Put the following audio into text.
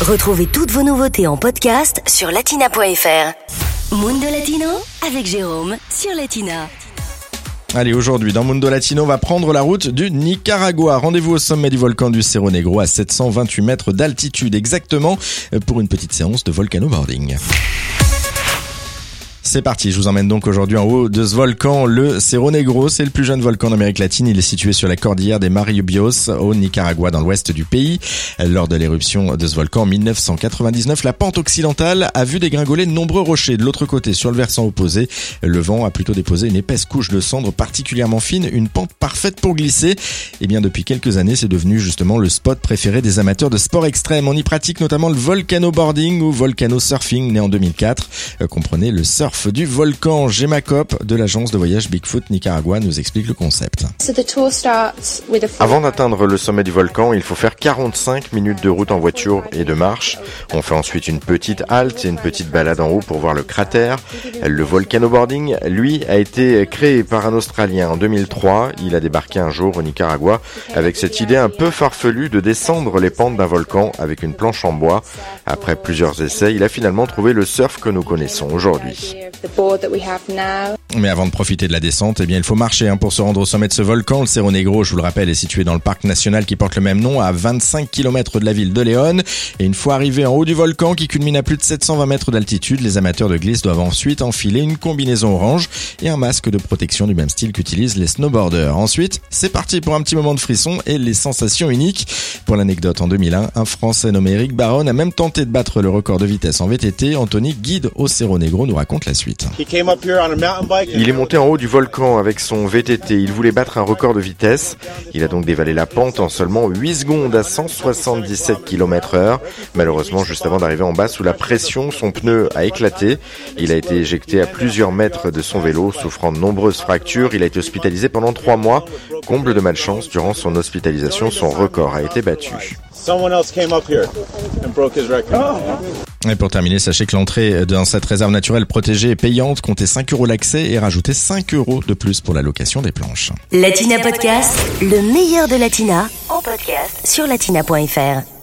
Retrouvez toutes vos nouveautés en podcast sur latina.fr. Mundo Latino avec Jérôme sur Latina. Allez, aujourd'hui, dans Mundo Latino, on va prendre la route du Nicaragua. Rendez-vous au sommet du volcan du Cerro Negro à 728 mètres d'altitude exactement pour une petite séance de volcano-boarding. C'est parti, je vous emmène donc aujourd'hui en haut de ce volcan, le Cerro Negro. C'est le plus jeune volcan d'Amérique latine. Il est situé sur la cordillère des Mariubios au Nicaragua, dans l'ouest du pays. Lors de l'éruption de ce volcan en 1999, la pente occidentale a vu dégringoler de nombreux rochers. De l'autre côté, sur le versant opposé, le vent a plutôt déposé une épaisse couche de cendres particulièrement fine, une pente parfaite pour glisser. Et eh bien depuis quelques années, c'est devenu justement le spot préféré des amateurs de sport extrême. On y pratique notamment le volcano boarding ou volcano surfing, né en 2004. Euh, comprenez le surf du volcan. Gemma Cop de l'agence de voyage Bigfoot Nicaragua nous explique le concept. Avant d'atteindre le sommet du volcan, il faut faire 45 minutes de route en voiture et de marche. On fait ensuite une petite halte et une petite balade en haut pour voir le cratère. Le volcanoboarding, lui, a été créé par un Australien en 2003. Il a débarqué un jour au Nicaragua avec cette idée un peu farfelue de descendre les pentes d'un volcan avec une planche en bois. Après plusieurs essais, il a finalement trouvé le surf que nous connaissons aujourd'hui. the board that we have now. Mais avant de profiter de la descente, eh bien, il faut marcher hein, pour se rendre au sommet de ce volcan. Le Cerro Negro, je vous le rappelle, est situé dans le parc national qui porte le même nom, à 25 km de la ville de Léon. Et une fois arrivé en haut du volcan, qui culmine à plus de 720 mètres d'altitude, les amateurs de glisse doivent ensuite enfiler une combinaison orange et un masque de protection du même style qu'utilisent les snowboarders. Ensuite, c'est parti pour un petit moment de frisson et les sensations uniques. Pour l'anecdote, en 2001, un Français nommé Eric Baron a même tenté de battre le record de vitesse en VTT. Anthony, guide au Cerro Negro, nous raconte la suite. Il est monté en haut du volcan avec son VTT. Il voulait battre un record de vitesse. Il a donc dévalé la pente en seulement 8 secondes à 177 km heure. Malheureusement, juste avant d'arriver en bas, sous la pression, son pneu a éclaté. Il a été éjecté à plusieurs mètres de son vélo, souffrant de nombreuses fractures. Il a été hospitalisé pendant trois mois. Comble de malchance, durant son hospitalisation, son record a été battu. Et pour terminer, sachez que l'entrée dans cette réserve naturelle protégée est payante. Comptez 5 euros l'accès et rajoutez 5 euros de plus pour la location des planches. Latina Podcast, le meilleur de Latina, en podcast sur latina.fr.